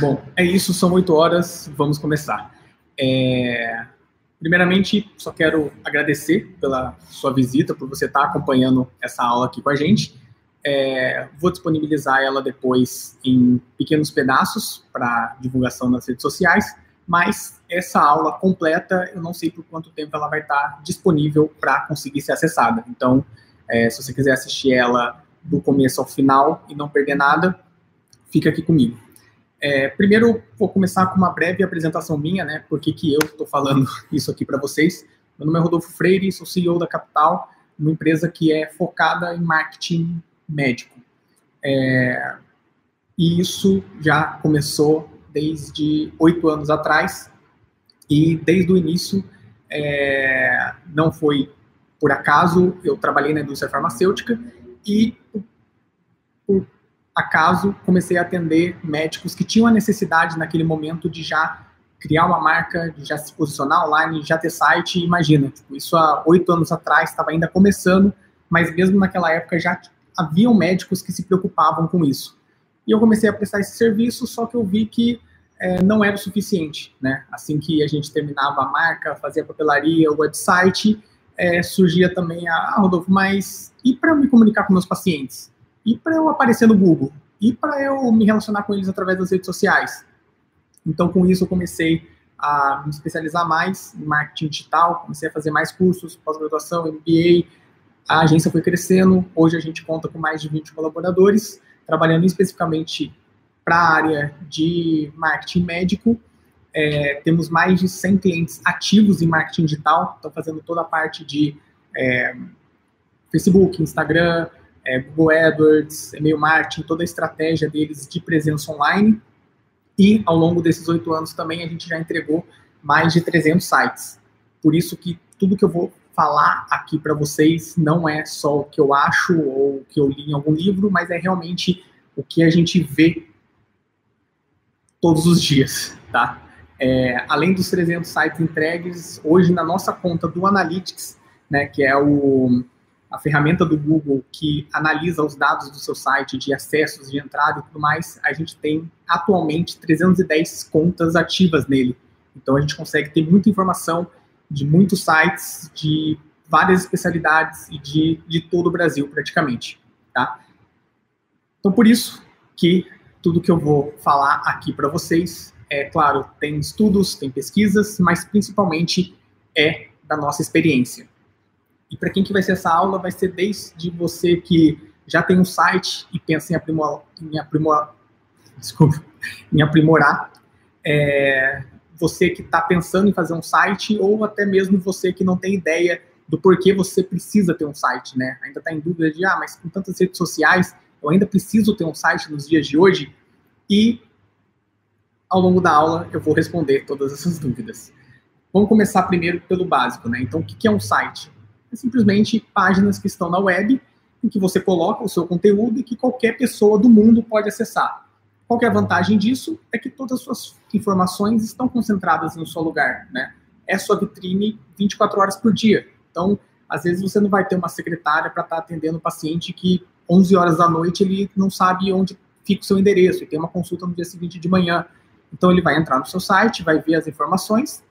Bom, é isso, são oito horas, vamos começar. É... Primeiramente, só quero agradecer pela sua visita, por você estar acompanhando essa aula aqui com a gente. É... Vou disponibilizar ela depois em pequenos pedaços para divulgação nas redes sociais, mas essa aula completa, eu não sei por quanto tempo ela vai estar disponível para conseguir ser acessada. Então, é, se você quiser assistir ela do começo ao final e não perder nada, fica aqui comigo. É, primeiro, vou começar com uma breve apresentação minha, né? Por que, eu estou falando isso aqui para vocês. Meu nome é Rodolfo Freire, sou CEO da Capital, uma empresa que é focada em marketing médico. É, e isso já começou desde oito anos atrás, e desde o início é, não foi por acaso, eu trabalhei na indústria farmacêutica e por acaso, comecei a atender médicos que tinham a necessidade naquele momento de já criar uma marca, de já se posicionar online, já ter site. Imagina, tipo, isso há oito anos atrás estava ainda começando, mas mesmo naquela época já haviam médicos que se preocupavam com isso. E eu comecei a prestar esse serviço, só que eu vi que é, não era o suficiente, né? Assim que a gente terminava a marca, fazia a papelaria, o website, é, surgia também a ah, Rodolfo, mas e para me comunicar com meus pacientes? E para eu aparecer no Google, e para eu me relacionar com eles através das redes sociais. Então, com isso, eu comecei a me especializar mais em marketing digital, comecei a fazer mais cursos, pós-graduação, MBA. A agência foi crescendo, hoje a gente conta com mais de 20 colaboradores, trabalhando especificamente para a área de marketing médico. É, temos mais de 100 clientes ativos em marketing digital, estão fazendo toda a parte de é, Facebook, Instagram, é, Google AdWords, e-mail marketing, toda a estratégia deles de presença online. E ao longo desses oito anos também a gente já entregou mais de 300 sites. Por isso que tudo que eu vou falar aqui para vocês não é só o que eu acho ou o que eu li em algum livro, mas é realmente o que a gente vê todos os dias, tá? É, além dos 300 sites entregues, hoje na nossa conta do Analytics, né, que é o, a ferramenta do Google que analisa os dados do seu site de acessos, de entrada e tudo mais, a gente tem atualmente 310 contas ativas nele. Então a gente consegue ter muita informação de muitos sites, de várias especialidades e de, de todo o Brasil praticamente, tá? Então por isso que tudo que eu vou falar aqui para vocês, é claro, tem estudos, tem pesquisas, mas principalmente é da nossa experiência. E para quem que vai ser essa aula, vai ser desde você que já tem um site e pensa em aprimorar, em aprimorar, desculpa, em aprimorar é, você que está pensando em fazer um site ou até mesmo você que não tem ideia do porquê você precisa ter um site, né? Ainda está em dúvida de, ah, mas com tantas redes sociais, eu ainda preciso ter um site nos dias de hoje? E ao longo da aula eu vou responder todas essas dúvidas. Vamos começar primeiro pelo básico, né? Então, o que é um site? É simplesmente páginas que estão na web em que você coloca o seu conteúdo e que qualquer pessoa do mundo pode acessar. Qual é a vantagem disso? É que todas as suas informações estão concentradas no seu lugar, né? É sua vitrine 24 horas por dia. Então, às vezes você não vai ter uma secretária para estar tá atendendo um paciente que 11 horas da noite ele não sabe onde fica o seu endereço e tem uma consulta no dia seguinte de manhã. Então ele vai entrar no seu site, vai ver as informações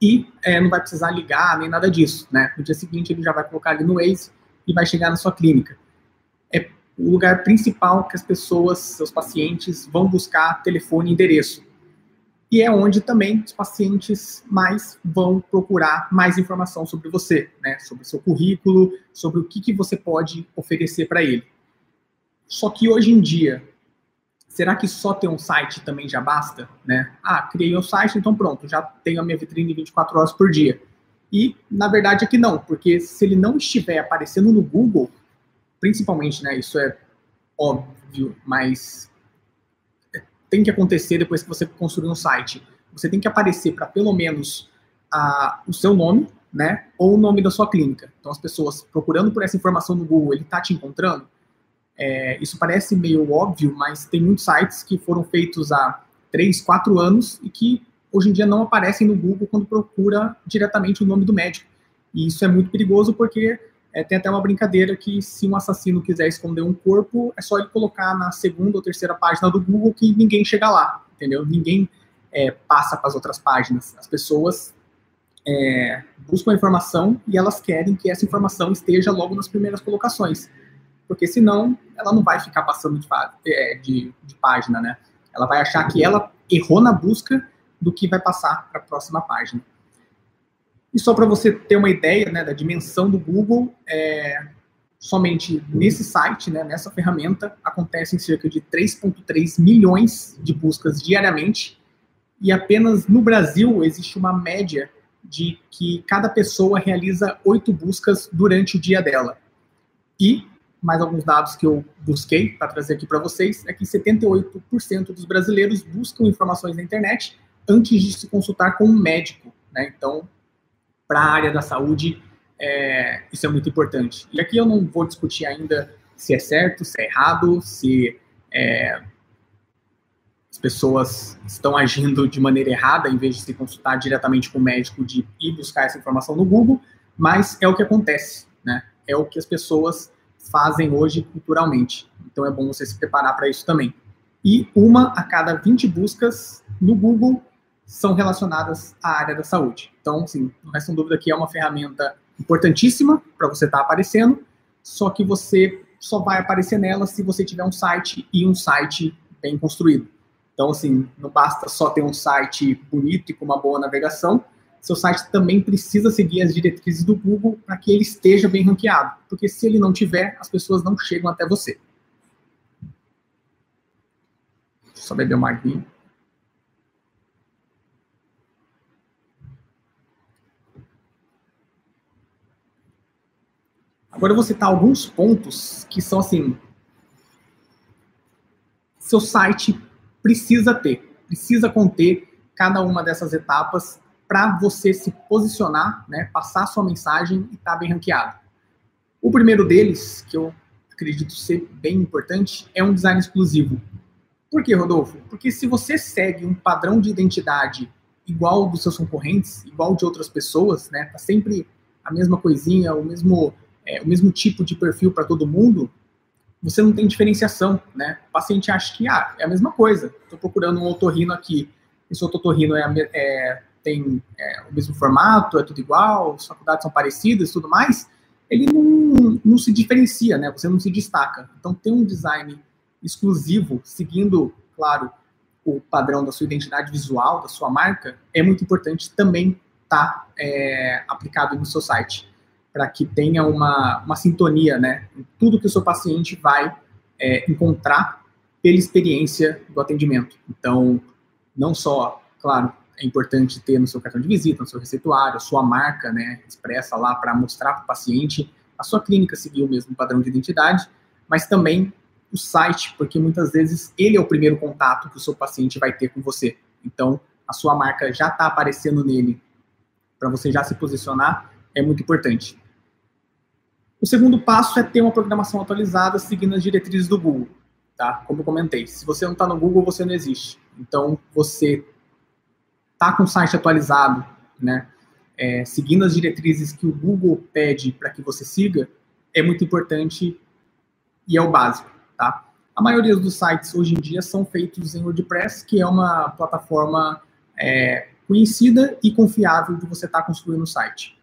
e é, não vai precisar ligar nem nada disso, né? No dia seguinte ele já vai colocar ali no Waze e vai chegar na sua clínica. É o lugar principal que as pessoas, seus pacientes, vão buscar telefone e endereço. E é onde também os pacientes mais vão procurar mais informação sobre você, né? Sobre seu currículo, sobre o que, que você pode oferecer para ele. Só que hoje em dia, será que só ter um site também já basta? Né? Ah, criei um site, então pronto, já tenho a minha vitrine 24 horas por dia. E, na verdade, é que não, porque se ele não estiver aparecendo no Google, principalmente, né, isso é óbvio, mas tem que acontecer depois que você construir um site. Você tem que aparecer para pelo menos a, o seu nome, né, ou o nome da sua clínica. Então, as pessoas procurando por essa informação no Google, ele está te encontrando? É, isso parece meio óbvio, mas tem muitos sites que foram feitos há 3, 4 anos e que hoje em dia não aparecem no Google quando procura diretamente o nome do médico. E isso é muito perigoso porque é, tem até uma brincadeira que se um assassino quiser esconder um corpo, é só ele colocar na segunda ou terceira página do Google que ninguém chega lá. entendeu? Ninguém é, passa para as outras páginas. As pessoas é, buscam a informação e elas querem que essa informação esteja logo nas primeiras colocações, porque senão ela não vai ficar passando de, é, de, de página, né? Ela vai achar que ela errou na busca do que vai passar para a próxima página. E só para você ter uma ideia né, da dimensão do Google, é, somente nesse site, né, nessa ferramenta, acontecem cerca de 3,3 milhões de buscas diariamente, e apenas no Brasil existe uma média de que cada pessoa realiza oito buscas durante o dia dela. E mais alguns dados que eu busquei para trazer aqui para vocês é que 78% dos brasileiros buscam informações na internet antes de se consultar com um médico. Né? Então, para a área da saúde, é, isso é muito importante. E aqui eu não vou discutir ainda se é certo, se é errado, se é, as pessoas estão agindo de maneira errada em vez de se consultar diretamente com o médico, de ir buscar essa informação no Google, mas é o que acontece, né? É o que as pessoas fazem hoje culturalmente. Então é bom você se preparar para isso também. E uma a cada 20 buscas no Google são relacionadas à área da saúde. Então, sim, não resta dúvida que é uma ferramenta importantíssima para você estar tá aparecendo, só que você só vai aparecer nela se você tiver um site e um site bem construído. Então, assim, não basta só ter um site bonito e com uma boa navegação, seu site também precisa seguir as diretrizes do Google para que ele esteja bem ranqueado, porque se ele não tiver, as pessoas não chegam até você. Só beber uma aguinha. Agora eu vou citar alguns pontos que são assim. Seu site precisa ter, precisa conter cada uma dessas etapas para você se posicionar, né, passar sua mensagem e estar tá bem ranqueado. O primeiro deles, que eu acredito ser bem importante, é um design exclusivo. Por que, Rodolfo? Porque se você segue um padrão de identidade igual dos seus concorrentes, igual de outras pessoas, né, tá sempre a mesma coisinha, o mesmo é, o mesmo tipo de perfil para todo mundo, você não tem diferenciação, né? O paciente acha que ah, é a mesma coisa. Estou procurando um otorrino aqui. Esse otorrino é, é tem é, o mesmo formato, é tudo igual, as faculdades são parecidas tudo mais. Ele não, não se diferencia, né? Você não se destaca. Então, ter um design exclusivo, seguindo, claro, o padrão da sua identidade visual, da sua marca, é muito importante também estar tá, é, aplicado no seu site para que tenha uma, uma sintonia, né, em tudo que o seu paciente vai é, encontrar pela experiência do atendimento. Então, não só, claro, é importante ter no seu cartão de visita, no seu receituário, sua marca, né, expressa lá para mostrar para o paciente, a sua clínica seguir o mesmo padrão de identidade, mas também o site, porque muitas vezes ele é o primeiro contato que o seu paciente vai ter com você. Então, a sua marca já está aparecendo nele para você já se posicionar, é muito importante. O segundo passo é ter uma programação atualizada seguindo as diretrizes do Google, tá? Como eu comentei, se você não está no Google, você não existe. Então, você tá com o site atualizado, né? É, seguindo as diretrizes que o Google pede para que você siga, é muito importante e é o básico, tá? A maioria dos sites hoje em dia são feitos em WordPress, que é uma plataforma é, conhecida e confiável de você estar tá construindo o site.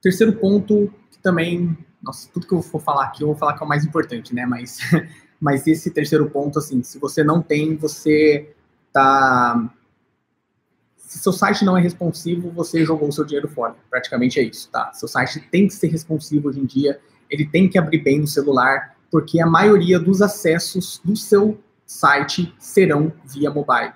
Terceiro ponto que também, nossa, tudo que eu for falar aqui, eu vou falar que é o mais importante, né? Mas, mas esse terceiro ponto, assim, se você não tem, você tá. Se seu site não é responsivo, você jogou o seu dinheiro fora. Praticamente é isso, tá? Seu site tem que ser responsivo hoje em dia, ele tem que abrir bem no celular, porque a maioria dos acessos do seu site serão via mobile,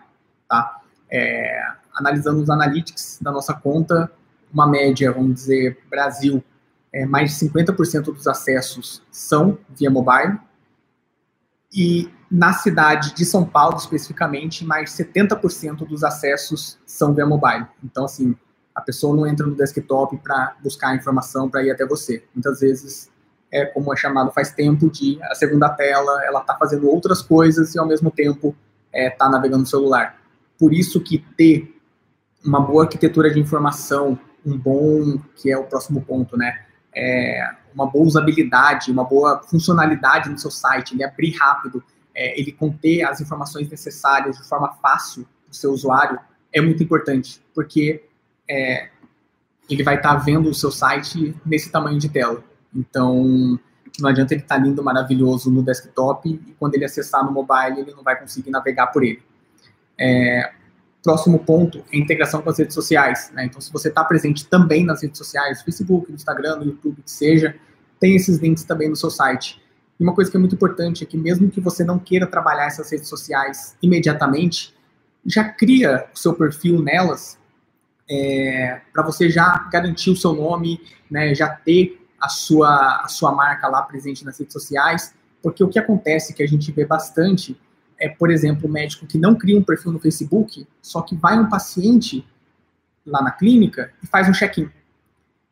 tá? É, analisando os analytics da nossa conta, uma média, vamos dizer, Brasil, é, mais de 50% dos acessos são via mobile. E na cidade de São Paulo, especificamente, mais de 70% dos acessos são via mobile. Então, assim, a pessoa não entra no desktop para buscar a informação para ir até você. Muitas vezes é como é chamado faz tempo de a segunda tela, ela está fazendo outras coisas e ao mesmo tempo está é, tá navegando no celular. Por isso que ter uma boa arquitetura de informação, um bom, que é o próximo ponto, né? é, uma boa usabilidade, uma boa funcionalidade no seu site, ele abrir rápido, é, ele conter as informações necessárias de forma fácil para o seu usuário, é muito importante, porque é, ele vai estar tá vendo o seu site nesse tamanho de tela. Então, não adianta ele estar tá lindo, maravilhoso no desktop e quando ele acessar no mobile, ele não vai conseguir navegar por ele. É, próximo ponto é a integração com as redes sociais. Né? Então, se você está presente também nas redes sociais, Facebook, Instagram, YouTube, que seja, tem esses links também no seu site. E uma coisa que é muito importante é que mesmo que você não queira trabalhar essas redes sociais imediatamente, já cria o seu perfil nelas é, para você já garantir o seu nome, né, já ter a sua, a sua marca lá presente nas redes sociais, porque o que acontece que a gente vê bastante é, por exemplo, médico que não cria um perfil no Facebook, só que vai um paciente lá na clínica e faz um check-in.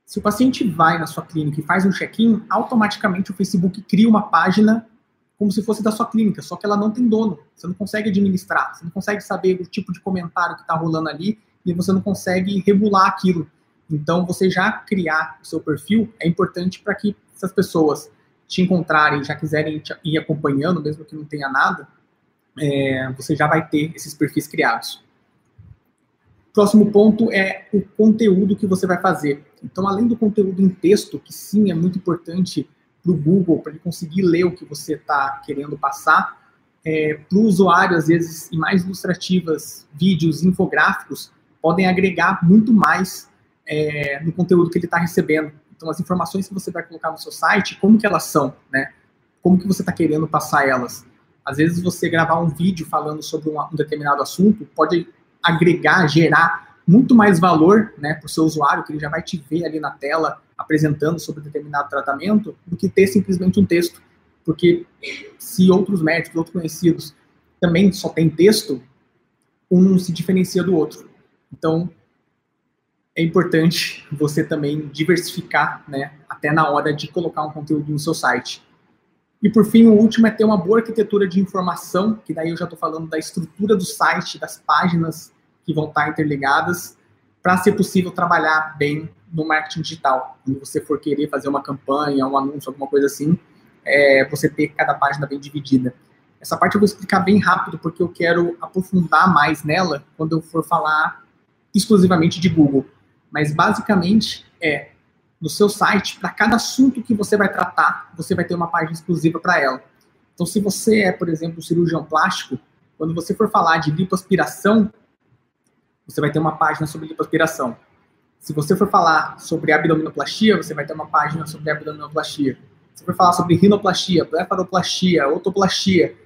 Se o paciente vai na sua clínica e faz um check-in, automaticamente o Facebook cria uma página como se fosse da sua clínica, só que ela não tem dono. Você não consegue administrar, você não consegue saber o tipo de comentário que está rolando ali e você não consegue regular aquilo. Então, você já criar o seu perfil é importante para que essas pessoas te encontrarem, já quiserem ir acompanhando, mesmo que não tenha nada, é, você já vai ter esses perfis criados. Próximo ponto é o conteúdo que você vai fazer. Então, além do conteúdo em texto, que sim é muito importante para o Google, para ele conseguir ler o que você está querendo passar. É, para o usuário, às vezes, imagens ilustrativas, vídeos, infográficos, podem agregar muito mais é, no conteúdo que ele está recebendo. Então, as informações que você vai colocar no seu site, como que elas são, né? Como que você está querendo passar elas? Às vezes, você gravar um vídeo falando sobre um, um determinado assunto pode agregar, gerar muito mais valor né, para o seu usuário, que ele já vai te ver ali na tela apresentando sobre determinado tratamento, do que ter simplesmente um texto. Porque se outros médicos, outros conhecidos, também só tem texto, um se diferencia do outro. Então, é importante você também diversificar, né, até na hora de colocar um conteúdo no seu site. E por fim, o último é ter uma boa arquitetura de informação, que daí eu já estou falando da estrutura do site, das páginas que vão estar interligadas, para ser possível trabalhar bem no marketing digital. Quando você for querer fazer uma campanha, um anúncio, alguma coisa assim, é, você ter cada página bem dividida. Essa parte eu vou explicar bem rápido, porque eu quero aprofundar mais nela quando eu for falar exclusivamente de Google. Mas basicamente é no seu site, para cada assunto que você vai tratar, você vai ter uma página exclusiva para ela. Então, se você é, por exemplo, cirurgião plástico, quando você for falar de lipoaspiração, você vai ter uma página sobre lipoaspiração. Se você for falar sobre abdominoplastia, você vai ter uma página sobre abdominoplastia. Se for falar sobre rinoplastia, blefaroplastia, otoplastia,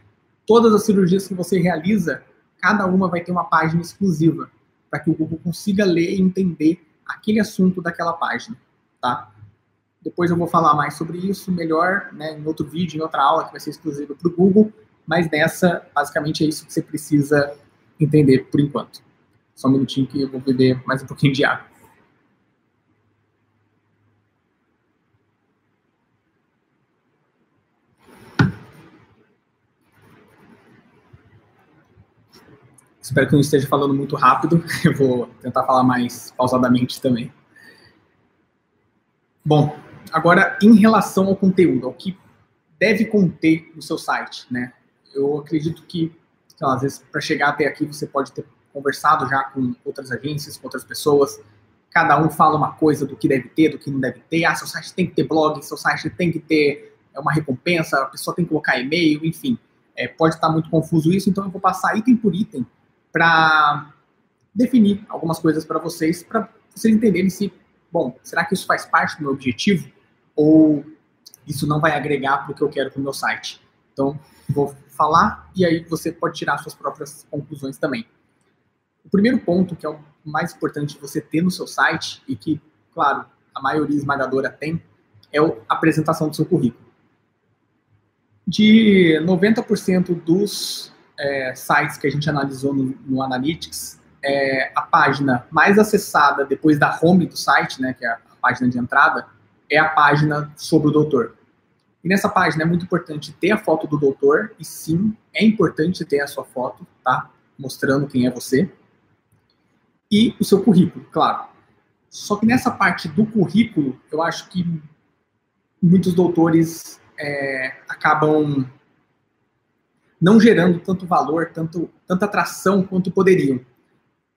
todas as cirurgias que você realiza, cada uma vai ter uma página exclusiva, para que o Google consiga ler e entender aquele assunto daquela página, tá? Depois eu vou falar mais sobre isso melhor, né, em outro vídeo, em outra aula que vai ser exclusiva para o Google, mas nessa, basicamente, é isso que você precisa entender por enquanto. Só um minutinho que eu vou beber mais um pouquinho de água. Espero que não esteja falando muito rápido. Eu vou tentar falar mais pausadamente também. Bom, agora em relação ao conteúdo, ao que deve conter no seu site, né? Eu acredito que, lá, às vezes, para chegar até aqui, você pode ter conversado já com outras agências, com outras pessoas. Cada um fala uma coisa do que deve ter, do que não deve ter. Ah, seu site tem que ter blog, seu site tem que ter é, uma recompensa, a pessoa tem que colocar e-mail, enfim. É, pode estar muito confuso isso, então eu vou passar item por item para definir algumas coisas para vocês, para vocês entenderem se, bom, será que isso faz parte do meu objetivo ou isso não vai agregar para o que eu quero para o meu site. Então, vou falar e aí você pode tirar suas próprias conclusões também. O primeiro ponto, que é o mais importante você ter no seu site e que, claro, a maioria esmagadora tem, é a apresentação do seu currículo. De 90% dos é, sites que a gente analisou no, no Analytics, é, a página mais acessada depois da home do site, né, que é a, página de entrada, é a página sobre o doutor. E nessa página é muito importante ter a foto do doutor, e sim, é importante ter a sua foto, tá? Mostrando quem é você. E o seu currículo, claro. Só que nessa parte do currículo, eu acho que muitos doutores é, acabam não gerando tanto valor, tanto, tanta atração quanto poderiam.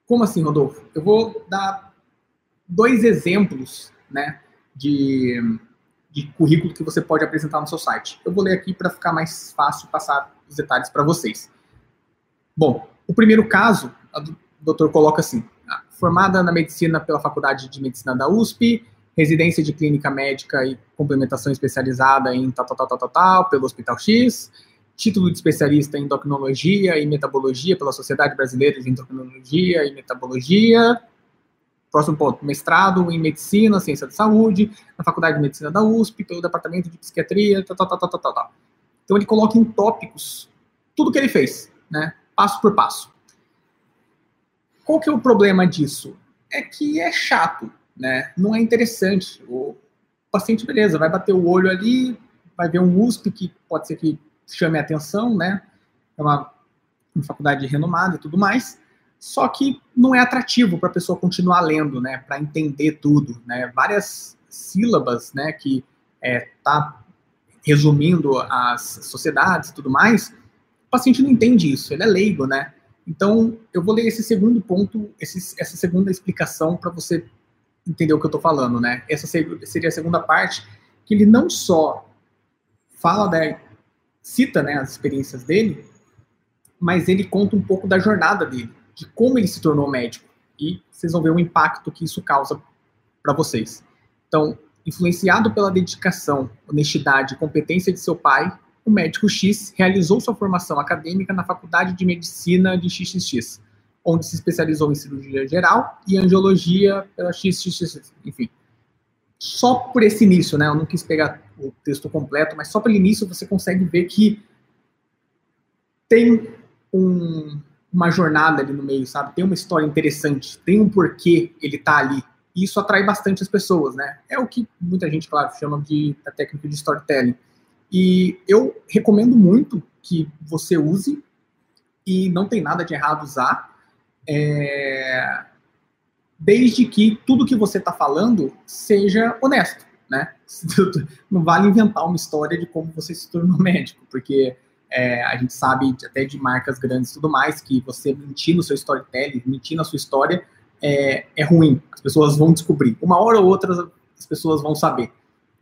Como assim, Rodolfo? Eu vou dar dois exemplos né, de, de currículo que você pode apresentar no seu site. Eu vou ler aqui para ficar mais fácil passar os detalhes para vocês. Bom, o primeiro caso, o doutor coloca assim: ah, formada na medicina pela Faculdade de Medicina da USP, residência de clínica médica e complementação especializada em tal, tal, tal, tal, tal, tal pelo Hospital X, título de especialista em endocrinologia e metabologia pela Sociedade Brasileira de Endocrinologia e Metabologia. Próximo ponto, mestrado em medicina, ciência da saúde, na Faculdade de Medicina da USP, pelo Departamento de Psiquiatria, tal, tal, tal, tal, tal, tal. Então ele coloca em tópicos tudo que ele fez, né? Passo por passo. Qual que é o problema disso? É que é chato né? Não é interessante. O paciente, beleza, vai bater o olho ali, vai ver um USP que pode ser que chame a atenção, né? É uma, uma faculdade renomada e tudo mais. Só que não é atrativo para a pessoa continuar lendo, né? Para entender tudo, né? Várias sílabas, né? Que é, tá resumindo as sociedades e tudo mais. O paciente não entende isso, ele é leigo, né? Então, eu vou ler esse segundo ponto, esse, essa segunda explicação para você entender o que eu estou falando, né? Essa seria a segunda parte, que ele não só fala da cita, né, as experiências dele, mas ele conta um pouco da jornada dele, de como ele se tornou médico e vocês vão ver o impacto que isso causa para vocês. Então, influenciado pela dedicação, honestidade e competência de seu pai, o médico X realizou sua formação acadêmica na Faculdade de Medicina de XXX onde se especializou em cirurgia geral e angiologia pela XXX, enfim. Só por esse início, né? Eu não quis pegar o texto completo, mas só pelo início você consegue ver que tem um, uma jornada ali no meio, sabe? Tem uma história interessante, tem um porquê ele tá ali. E isso atrai bastante as pessoas, né? É o que muita gente, claro, chama de a técnica de storytelling. E eu recomendo muito que você use, e não tem nada de errado usar, é, desde que tudo que você está falando seja honesto, né? Não vale inventar uma história de como você se tornou médico, porque é, a gente sabe até de marcas grandes e tudo mais que você mentir no seu storytelling, mentir na sua história é, é ruim. As pessoas vão descobrir. Uma hora ou outra as pessoas vão saber.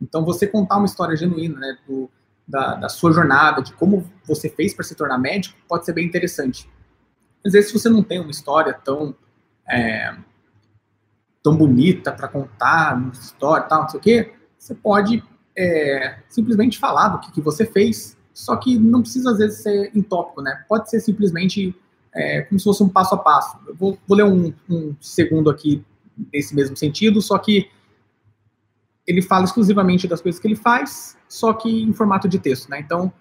Então você contar uma história genuína, né, do, da, da sua jornada, de como você fez para se tornar médico, pode ser bem interessante. Às vezes, se você não tem uma história tão, é, tão bonita para contar, uma história tal, não sei o quê, você pode é, simplesmente falar do que, que, você fez, só que não precisa, às vezes, ser em tópico, né? Pode ser simplesmente é, como se fosse um passo a passo. Eu vou, vou ler um, um segundo aqui nesse mesmo sentido, só que ele fala exclusivamente das coisas que ele faz, só que em formato de texto, né? Então,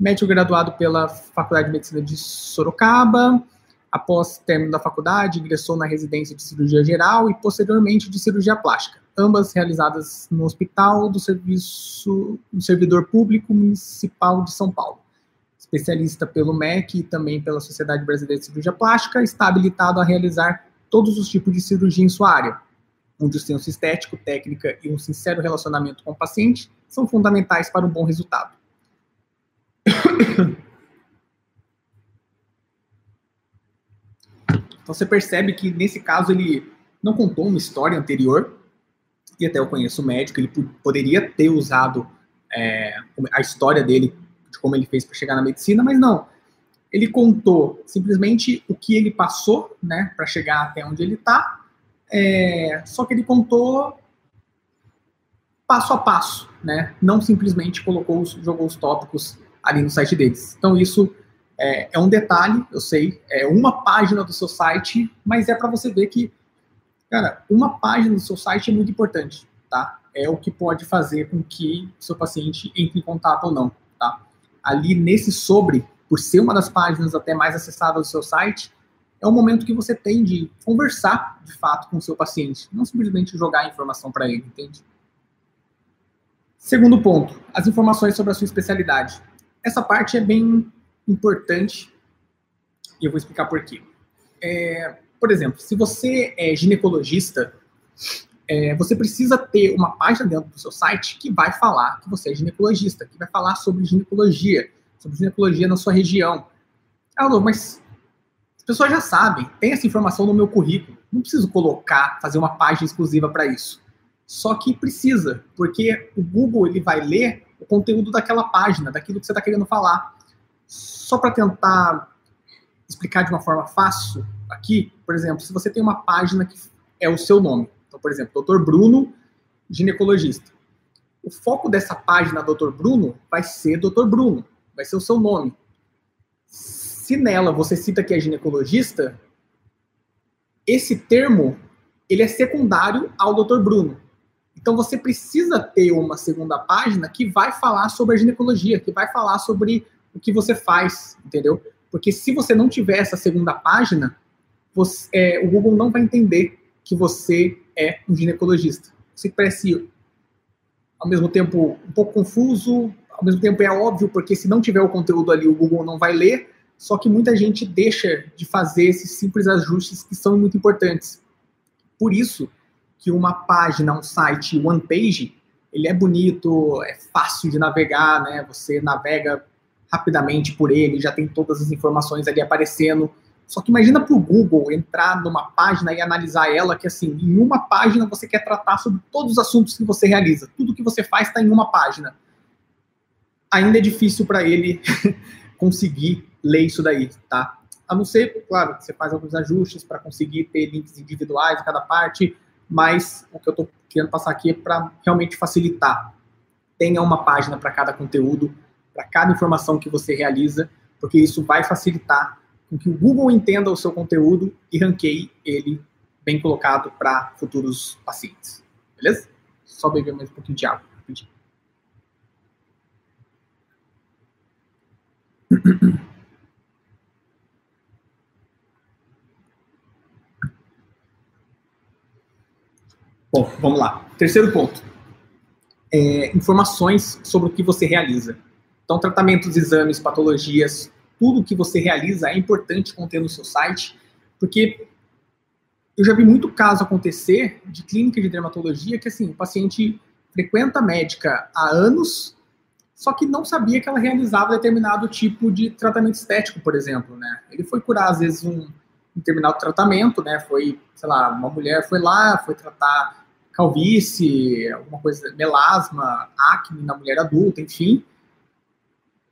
médico graduado pela Faculdade de Medicina de Sorocaba, Após término da faculdade, ingressou na residência de cirurgia geral e posteriormente de cirurgia plástica, ambas realizadas no Hospital do Serviço do Servidor Público Municipal de São Paulo. Especialista pelo MEC e também pela Sociedade Brasileira de Cirurgia Plástica, está habilitado a realizar todos os tipos de cirurgia em sua área, onde o senso estético, técnica e um sincero relacionamento com o paciente são fundamentais para um bom resultado. Então você percebe que nesse caso ele não contou uma história anterior, e até eu conheço o médico, ele poderia ter usado é, a história dele, de como ele fez para chegar na medicina, mas não. Ele contou simplesmente o que ele passou, né, para chegar até onde ele está, é, só que ele contou passo a passo, né, não simplesmente colocou, jogou os tópicos ali no site deles. Então isso é, é um detalhe, eu sei, é uma página do seu site, mas é para você ver que, cara, uma página do seu site é muito importante, tá? É o que pode fazer com que seu paciente entre em contato ou não, tá? Ali nesse sobre, por ser uma das páginas até mais acessadas do seu site, é o momento que você tem de conversar de fato com o seu paciente, não simplesmente jogar a informação para ele, entende? Segundo ponto, as informações sobre a sua especialidade. Essa parte é bem importante e eu vou explicar por quê. É, por exemplo, se você é ginecologista, é, você precisa ter uma página dentro do seu site que vai falar que você é ginecologista, que vai falar sobre ginecologia, sobre ginecologia na sua região. Ah, mas as pessoas já sabem, tem essa informação no meu currículo. Não preciso colocar, fazer uma página exclusiva para isso. Só que precisa, porque o Google ele vai ler o conteúdo daquela página, daquilo que você está querendo falar. Só para tentar explicar de uma forma fácil aqui, por exemplo, se você tem uma página que é o seu nome, então, por exemplo, Dr. Bruno, ginecologista. O foco dessa página, Dr. Bruno, vai ser Dr. Bruno, vai ser o seu nome. Se nela você cita que é ginecologista, esse termo ele é secundário ao Dr. Bruno. Então você precisa ter uma segunda página que vai falar sobre a ginecologia, que vai falar sobre o que você faz, entendeu? Porque se você não tiver essa segunda página, você, é, o Google não vai entender que você é um ginecologista. Você parece, ao mesmo tempo, um pouco confuso, ao mesmo tempo é óbvio, porque se não tiver o conteúdo ali, o Google não vai ler, só que muita gente deixa de fazer esses simples ajustes que são muito importantes. Por isso que uma página, um site one page, ele é bonito, é fácil de navegar, né? Você navega rapidamente por ele, já tem todas as informações ali aparecendo. Só que imagina para o Google entrar numa página e analisar ela, que assim, em uma página você quer tratar sobre todos os assuntos que você realiza. Tudo que você faz está em uma página. Ainda é difícil para ele conseguir ler isso daí, tá? A não ser, claro, que você faz alguns ajustes para conseguir ter links individuais em cada parte, mas o que eu estou querendo passar aqui é para realmente facilitar. Tenha uma página para cada conteúdo, para cada informação que você realiza, porque isso vai facilitar com que o Google entenda o seu conteúdo e ranqueie ele bem colocado para futuros pacientes. Beleza? Só beber mais um pouquinho de água. Bom, vamos lá. Terceiro ponto. É, informações sobre o que você realiza. Então, tratamentos, exames, patologias, tudo que você realiza é importante conter no seu site, porque eu já vi muito caso acontecer de clínica de dermatologia que, assim, o paciente frequenta a médica há anos, só que não sabia que ela realizava determinado tipo de tratamento estético, por exemplo, né? Ele foi curar, às vezes, um, determinado tratamento, né? Foi, sei lá, uma mulher foi lá, foi tratar calvície, alguma coisa, melasma, acne na mulher adulta, enfim.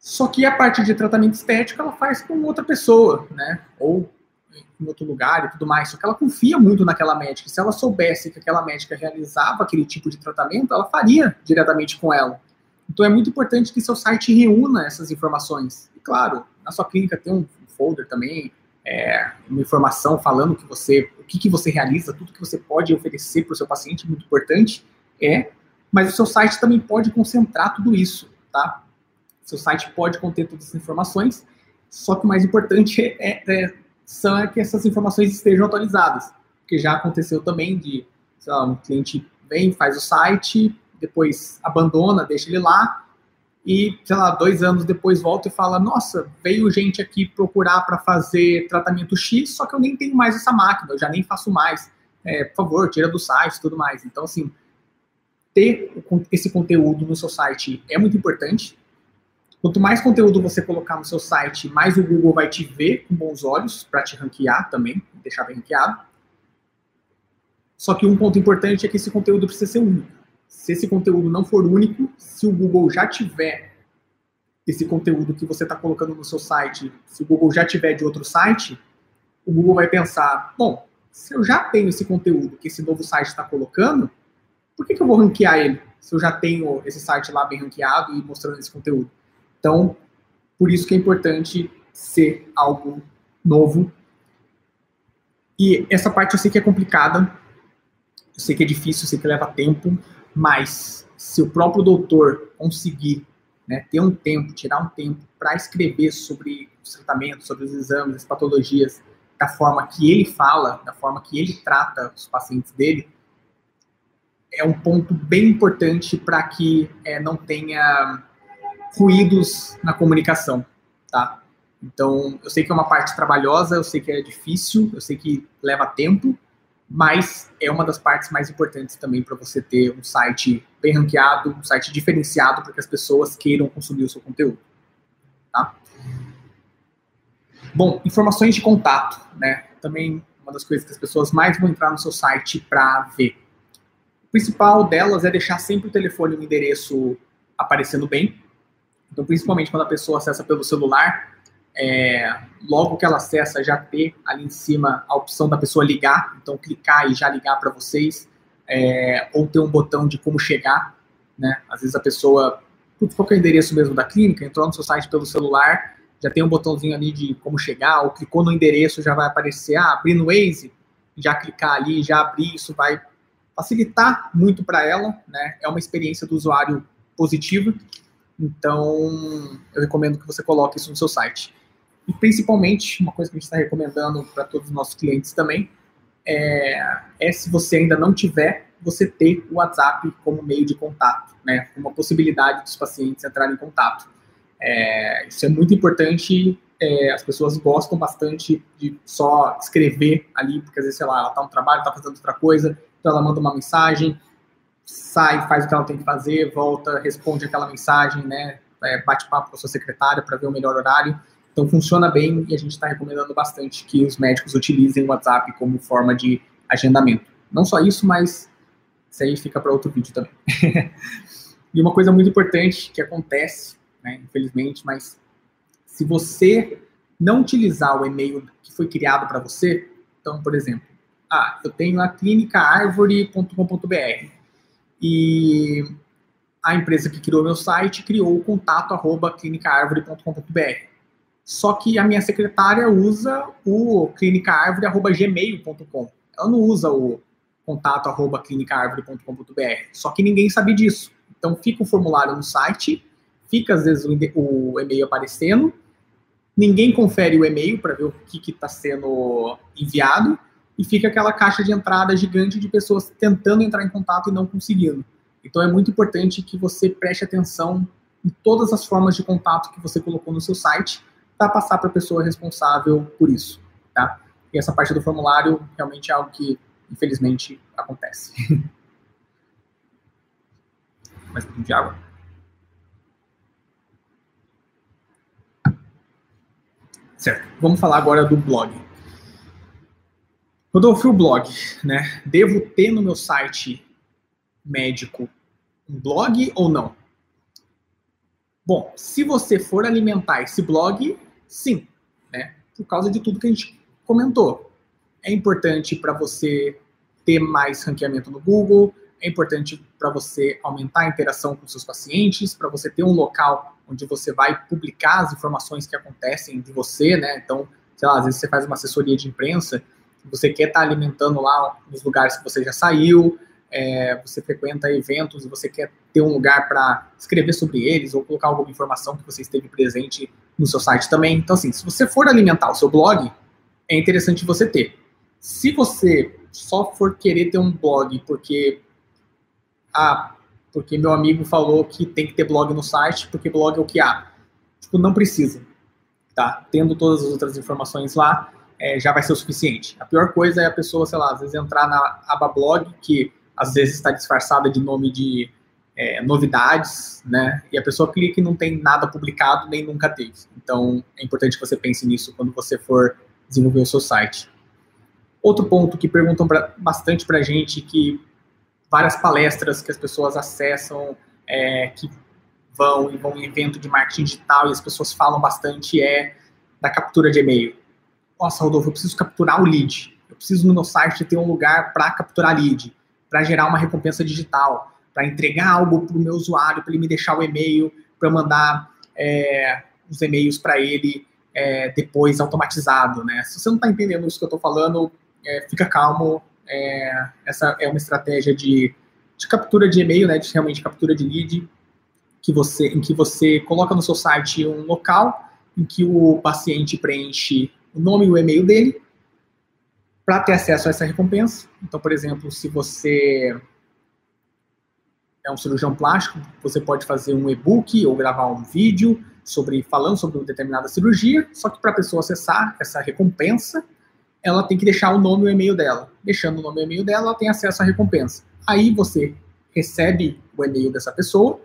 Só que a parte de tratamento estético ela faz com outra pessoa, né? Ou em outro lugar e tudo mais. Só que ela confia muito naquela médica. Se ela soubesse que aquela médica realizava aquele tipo de tratamento, ela faria diretamente com ela. Então é muito importante que seu site reúna essas informações. E claro, na sua clínica tem um folder também é, uma informação falando que você, o que, que você realiza, tudo que você pode oferecer para o seu paciente, muito importante, é, mas o seu site também pode concentrar tudo isso, tá? Seu site pode conter todas as informações, só que o mais importante é, é, são é que essas informações estejam atualizadas, porque já aconteceu também de, sei lá, um cliente vem, faz o site, depois abandona, deixa ele lá, e, sei lá, dois anos depois volta e fala: Nossa, veio gente aqui procurar para fazer tratamento X, só que eu nem tenho mais essa máquina, eu já nem faço mais. É, por favor, tira do site tudo mais. Então, assim, ter esse conteúdo no seu site é muito importante. Quanto mais conteúdo você colocar no seu site, mais o Google vai te ver com bons olhos para te ranquear também, deixar bem ranqueado. Só que um ponto importante é que esse conteúdo precisa ser único se esse conteúdo não for único, se o Google já tiver esse conteúdo que você está colocando no seu site, se o Google já tiver de outro site, o Google vai pensar, bom, se eu já tenho esse conteúdo que esse novo site está colocando, por que, que eu vou ranquear ele se eu já tenho esse site lá bem ranqueado e mostrando esse conteúdo? Então, por isso que é importante ser algo novo. E essa parte eu sei que é complicada, eu sei que é difícil, eu sei que leva tempo, mas se o próprio doutor conseguir né, ter um tempo, tirar um tempo para escrever sobre os tratamentos, sobre os exames, as patologias, da forma que ele fala, da forma que ele trata os pacientes dele, é um ponto bem importante para que é, não tenha ruídos na comunicação, tá? Então, eu sei que é uma parte trabalhosa, eu sei que é difícil, eu sei que leva tempo, mas é uma das partes mais importantes também para você ter um site bem ranqueado, um site diferenciado para que as pessoas queiram consumir o seu conteúdo. Tá? Bom, informações de contato, né? Também uma das coisas que as pessoas mais vão entrar no seu site para ver. O principal delas é deixar sempre o telefone e o endereço aparecendo bem. Então, principalmente quando a pessoa acessa pelo celular, é, logo que ela acessa, já ter ali em cima a opção da pessoa ligar, então clicar e já ligar para vocês, é, ou ter um botão de como chegar, né? Às vezes a pessoa, qual é o endereço mesmo da clínica, entrou no seu site pelo celular, já tem um botãozinho ali de como chegar, ou clicou no endereço, já vai aparecer, ah, abrir no Waze, já clicar ali, já abrir, isso vai facilitar muito para ela, né? É uma experiência do usuário positiva, então eu recomendo que você coloque isso no seu site. E principalmente, uma coisa que a gente está recomendando para todos os nossos clientes também, é, é, se você ainda não tiver, você ter o WhatsApp como meio de contato, né? Uma possibilidade dos pacientes entrarem em contato. É, isso é muito importante. É, as pessoas gostam bastante de só escrever ali, porque às vezes, sei lá, ela está no trabalho, está fazendo outra coisa, então ela manda uma mensagem, sai, faz o que ela tem que fazer, volta, responde aquela mensagem, né? É, bate papo com a sua secretária para ver o melhor horário. Então funciona bem e a gente está recomendando bastante que os médicos utilizem o WhatsApp como forma de agendamento. Não só isso, mas isso aí fica para outro vídeo também. e uma coisa muito importante que acontece né, infelizmente, mas se você não utilizar o e-mail que foi criado para você, então, por exemplo, ah, eu tenho a clínicaarvore.com.br e a empresa que criou meu site criou o contato arroba clínicaarvore.com.br. Só que a minha secretária usa o clínicaarvore.gmail.com. Ela não usa o contato arroba clínicaarvore.com.br. Só que ninguém sabe disso. Então fica o formulário no site fica às vezes o e-mail aparecendo, ninguém confere o e-mail para ver o que está sendo enviado, e fica aquela caixa de entrada gigante de pessoas tentando entrar em contato e não conseguindo. Então é muito importante que você preste atenção em todas as formas de contato que você colocou no seu site para passar para a pessoa responsável por isso, tá? E essa parte do formulário realmente é algo que, infelizmente, acontece. Mais um de água. Certo. Vamos falar agora do blog. Rodolfo, o blog, né? Devo ter no meu site médico um blog ou não? Bom, se você for alimentar esse blog, sim, né? Por causa de tudo que a gente comentou. É importante para você ter mais ranqueamento no Google, é importante para você aumentar a interação com seus pacientes, para você ter um local onde você vai publicar as informações que acontecem de você, né? Então, sei lá, às vezes você faz uma assessoria de imprensa, você quer estar tá alimentando lá nos lugares que você já saiu, é, você frequenta eventos e você quer ter um lugar para escrever sobre eles ou colocar alguma informação que você esteve presente no seu site também. Então, assim, se você for alimentar o seu blog, é interessante você ter. Se você só for querer ter um blog porque ah, porque meu amigo falou que tem que ter blog no site, porque blog é o que há. Tipo, não precisa. Tá? Tendo todas as outras informações lá, é, já vai ser o suficiente. A pior coisa é a pessoa, sei lá, às vezes entrar na aba blog, que às vezes está disfarçada de nome de é, novidades, né? E a pessoa clica e não tem nada publicado, nem nunca teve. Então, é importante que você pense nisso quando você for desenvolver o seu site. Outro ponto que perguntam pra, bastante para a gente, que várias palestras que as pessoas acessam, é, que vão e vão em evento de marketing digital e as pessoas falam bastante é da captura de e-mail. Nossa, Rodolfo, eu preciso capturar o lead. Eu preciso no meu site ter um lugar para capturar lead, para gerar uma recompensa digital, para entregar algo para o meu usuário, para ele me deixar o e-mail, para mandar é, os e-mails para ele é, depois automatizado, né? Se você não está entendendo isso que eu estou falando, é, fica calmo, é, essa é uma estratégia de, de captura de e-mail, né, de realmente captura de lead, que você, em que você coloca no seu site um local em que o paciente preenche o nome e o e-mail dele para ter acesso a essa recompensa. Então, por exemplo, se você é um cirurgião plástico, você pode fazer um e-book ou gravar um vídeo sobre falando sobre uma determinada cirurgia, só que para a pessoa acessar essa recompensa, ela tem que deixar o nome e o e-mail dela. Deixando o nome e o e-mail dela, ela tem acesso à recompensa. Aí você recebe o e-mail dessa pessoa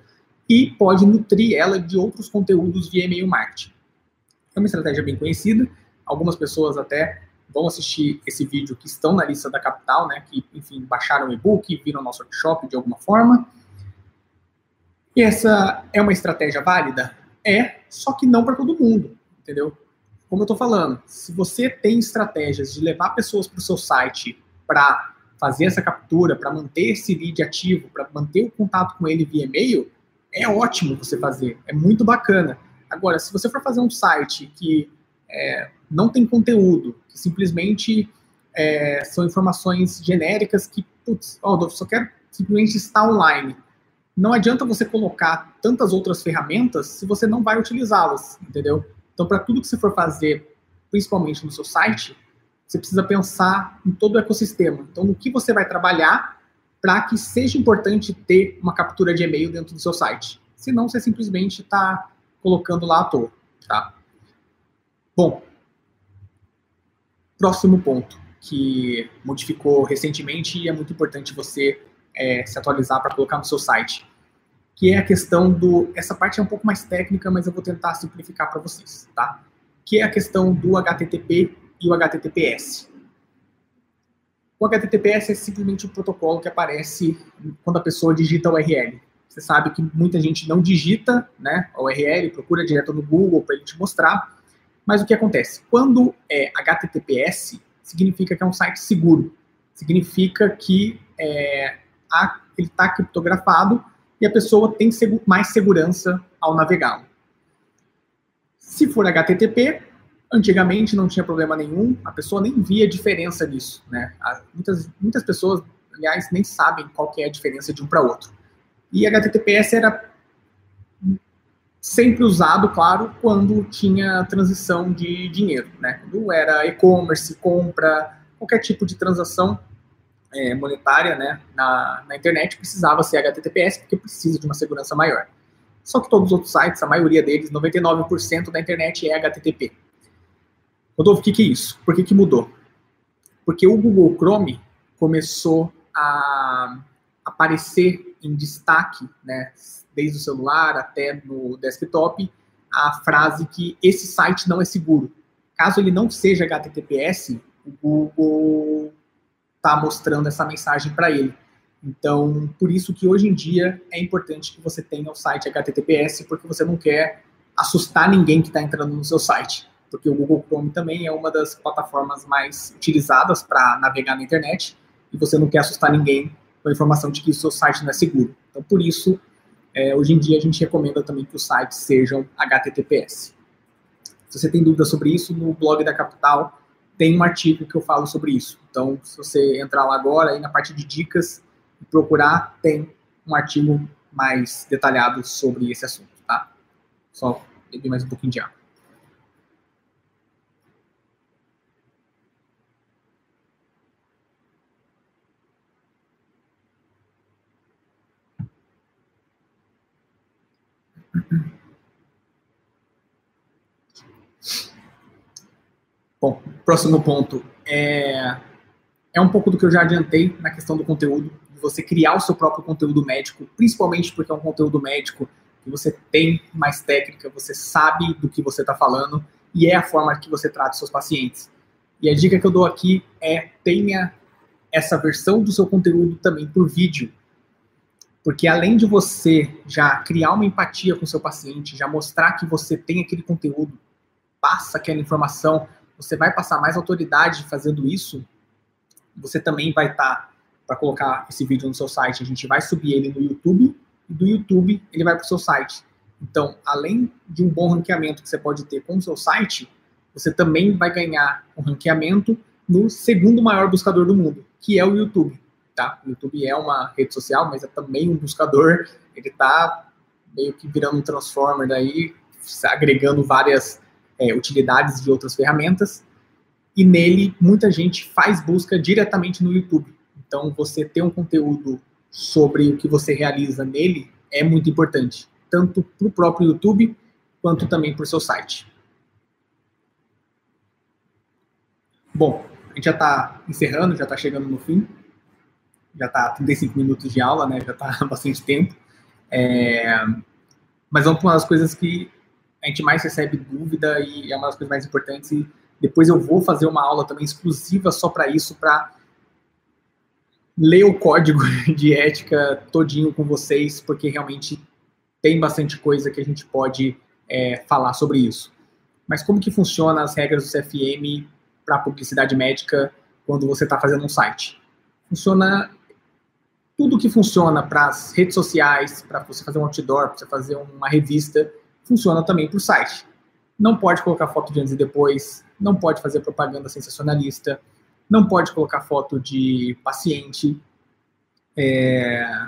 e pode nutrir ela de outros conteúdos via e-mail marketing. É uma estratégia bem conhecida. Algumas pessoas até vão assistir esse vídeo que estão na lista da capital, né, que, enfim, baixaram o e-book, viram nosso workshop de alguma forma. E essa é uma estratégia válida? É, só que não para todo mundo, entendeu? Como eu estou falando, se você tem estratégias de levar pessoas para o seu site para fazer essa captura, para manter esse lead ativo, para manter o contato com ele via e-mail, é ótimo você fazer, é muito bacana. Agora, se você for fazer um site que é, não tem conteúdo, que simplesmente é, são informações genéricas que, putz, oh, só quero simplesmente estar online. Não adianta você colocar tantas outras ferramentas se você não vai utilizá-las, entendeu? Então, para tudo que você for fazer, principalmente no seu site, você precisa pensar em todo o ecossistema. Então, no que você vai trabalhar para que seja importante ter uma captura de e-mail dentro do seu site. Senão, você simplesmente está colocando lá à toa. Tá? Bom, próximo ponto que modificou recentemente e é muito importante você é, se atualizar para colocar no seu site que é a questão do. Essa parte é um pouco mais técnica, mas eu vou tentar simplificar para vocês, tá? Que é a questão do HTTP e o HTTPS. O HTTPS é simplesmente o protocolo que aparece quando a pessoa digita o URL. Você sabe que muita gente não digita né, a URL, procura direto no Google para ele te mostrar. Mas o que acontece? Quando é HTTPS, significa que é um site seguro. Significa que é, a, ele está criptografado e a pessoa tem mais segurança ao navegá-lo. Se for HTTP, antigamente não tinha problema nenhum, a pessoa nem via diferença nisso. Né? Muitas, muitas pessoas, aliás, nem sabem qual é a diferença de um para outro. E HTTPS era sempre usado, claro, quando tinha transição de dinheiro. Né? Quando era e-commerce, compra, qualquer tipo de transação é, monetária né, na, na internet precisava ser HTTPS, porque precisa de uma segurança maior. Só que todos os outros sites, a maioria deles, 99% da internet é HTTP. Rodolfo, o que, que é isso? Por que, que mudou? Porque o Google Chrome começou a aparecer em destaque, né, desde o celular até no desktop, a frase que esse site não é seguro. Caso ele não seja HTTPS, o Google está mostrando essa mensagem para ele. Então, por isso que hoje em dia é importante que você tenha o site HTTPS, porque você não quer assustar ninguém que está entrando no seu site. Porque o Google Chrome também é uma das plataformas mais utilizadas para navegar na internet, e você não quer assustar ninguém com a informação de que o seu site não é seguro. Então, por isso, é, hoje em dia a gente recomenda também que os sites sejam HTTPS. Se você tem dúvidas sobre isso, no blog da Capital tem um artigo que eu falo sobre isso. Então, se você entrar lá agora, aí na parte de dicas e procurar, tem um artigo mais detalhado sobre esse assunto, tá? Só beber mais um pouquinho de água. Bom, próximo ponto é, é um pouco do que eu já adiantei na questão do conteúdo, de você criar o seu próprio conteúdo médico, principalmente porque é um conteúdo médico que você tem mais técnica, você sabe do que você está falando e é a forma que você trata seus pacientes. E a dica que eu dou aqui é tenha essa versão do seu conteúdo também por vídeo. Porque além de você já criar uma empatia com seu paciente, já mostrar que você tem aquele conteúdo, passa aquela informação, você vai passar mais autoridade fazendo isso, você também vai estar, tá, para colocar esse vídeo no seu site, a gente vai subir ele no YouTube, e do YouTube ele vai para o seu site. Então, além de um bom ranqueamento que você pode ter com o seu site, você também vai ganhar um ranqueamento no segundo maior buscador do mundo, que é o YouTube. Tá? O YouTube é uma rede social, mas é também um buscador. Ele está meio que virando um transformer daí, agregando várias é, utilidades de outras ferramentas, e nele muita gente faz busca diretamente no YouTube. Então, você ter um conteúdo sobre o que você realiza nele é muito importante, tanto para o próprio YouTube quanto também para o seu site. Bom, a gente já está encerrando, já está chegando no fim. Já está 35 minutos de aula, né? Já está bastante tempo. É... Mas vamos para uma das coisas que a gente mais recebe dúvida e é uma das coisas mais importantes e Depois eu vou fazer uma aula também exclusiva só para isso, para ler o código de ética todinho com vocês, porque realmente tem bastante coisa que a gente pode é, falar sobre isso. Mas como que funciona as regras do CFM para publicidade médica quando você está fazendo um site? Funciona tudo que funciona para as redes sociais, para você fazer um outdoor, para você fazer uma revista, funciona também para o site. Não pode colocar foto de antes e depois, não pode fazer propaganda sensacionalista, não pode colocar foto de paciente, é,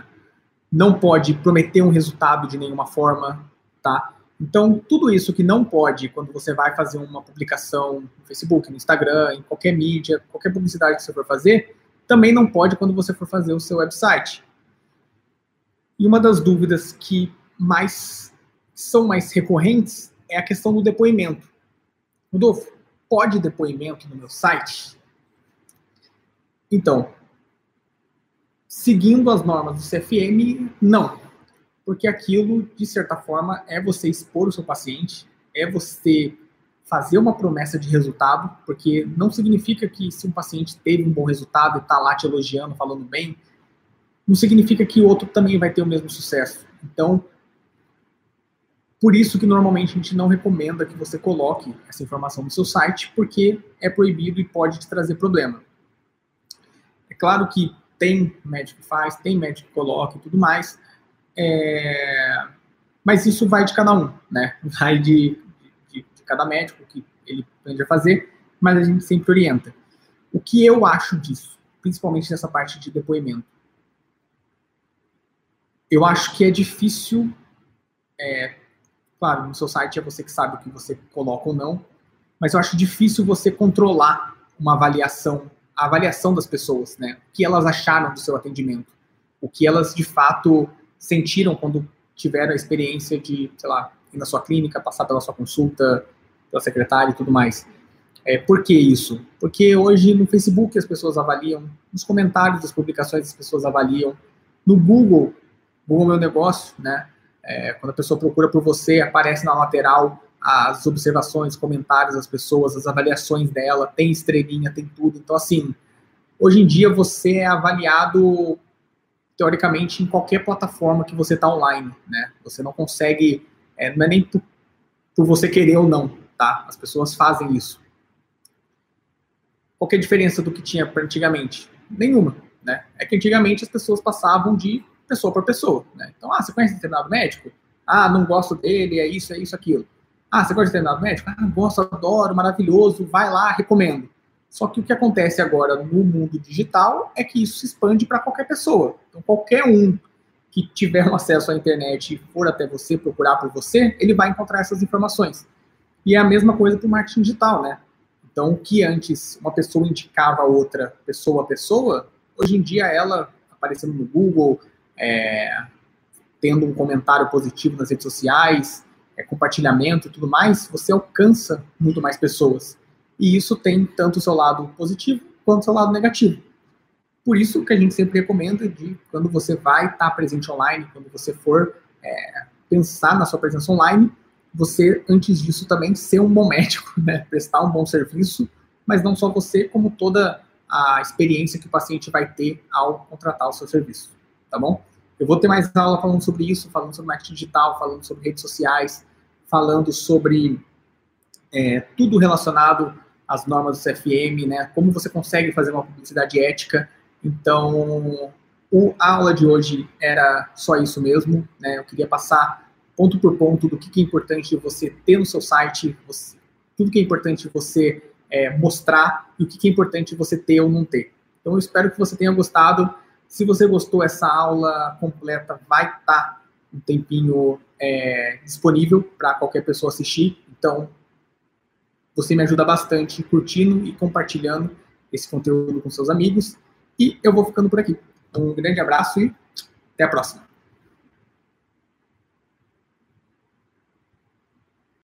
não pode prometer um resultado de nenhuma forma, tá? Então, tudo isso que não pode quando você vai fazer uma publicação no Facebook, no Instagram, em qualquer mídia, qualquer publicidade que você for fazer, também não pode quando você for fazer o seu website. E uma das dúvidas que mais são mais recorrentes é a questão do depoimento. Rodolfo, pode depoimento no meu site? Então, seguindo as normas do CFM, não. Porque aquilo, de certa forma, é você expor o seu paciente, é você fazer uma promessa de resultado, porque não significa que se um paciente teve um bom resultado e está lá te elogiando, falando bem, não significa que o outro também vai ter o mesmo sucesso. Então, por isso que normalmente a gente não recomenda que você coloque essa informação no seu site, porque é proibido e pode te trazer problema. É claro que tem médico que faz, tem médico que coloca e tudo mais. É... Mas isso vai de cada um, né? Vai de, de, de cada médico que ele aprende a fazer, mas a gente sempre orienta. O que eu acho disso, principalmente nessa parte de depoimento? Eu acho que é difícil. É, claro, no seu site é você que sabe o que você coloca ou não, mas eu acho difícil você controlar uma avaliação a avaliação das pessoas, né? O que elas acharam do seu atendimento, o que elas de fato sentiram quando tiveram a experiência de, sei lá, ir na sua clínica, passar pela sua consulta, pela secretária e tudo mais. É, por que isso? Porque hoje no Facebook as pessoas avaliam, nos comentários das publicações as pessoas avaliam, no Google, Google Meu Negócio, né? É, quando a pessoa procura por você, aparece na lateral as observações, comentários das pessoas, as avaliações dela, tem estrelinha, tem tudo. Então, assim, hoje em dia você é avaliado teoricamente em qualquer plataforma que você está online, né? Você não consegue, é, não é nem por, por, você querer ou não, tá? As pessoas fazem isso. Qual é a diferença do que tinha antigamente? Nenhuma, né? É que antigamente as pessoas passavam de pessoa por pessoa, né? Então, ah, você conhece determinado médico? Ah, não gosto dele, é isso, é isso, aquilo. Ah, você gosta de determinado médico? Ah, gosto, adoro, maravilhoso, vai lá, recomendo. Só que o que acontece agora no mundo digital é que isso se expande para qualquer pessoa. Então, qualquer um que tiver um acesso à internet e for até você, procurar por você, ele vai encontrar essas informações. E é a mesma coisa para o marketing digital, né? Então, o que antes uma pessoa indicava a outra pessoa a pessoa, hoje em dia ela aparecendo no Google, é, tendo um comentário positivo nas redes sociais, é, compartilhamento e tudo mais, você alcança muito mais pessoas. E isso tem tanto o seu lado positivo quanto o seu lado negativo. Por isso que a gente sempre recomenda de quando você vai estar presente online, quando você for é, pensar na sua presença online, você, antes disso, também ser um bom médico, né? prestar um bom serviço, mas não só você, como toda a experiência que o paciente vai ter ao contratar o seu serviço, tá bom? Eu vou ter mais aula falando sobre isso, falando sobre marketing digital, falando sobre redes sociais, falando sobre é, tudo relacionado às normas do CFM, né? Como você consegue fazer uma publicidade ética. Então, o, a aula de hoje era só isso mesmo, né? Eu queria passar ponto por ponto do que, que é importante você ter no seu site, você, tudo que é importante você é, mostrar e o que, que é importante você ter ou não ter. Então, eu espero que você tenha gostado. Se você gostou, essa aula completa vai estar tá um tempinho é, disponível para qualquer pessoa assistir. Então, você me ajuda bastante curtindo e compartilhando esse conteúdo com seus amigos. E eu vou ficando por aqui. Um grande abraço e até a próxima.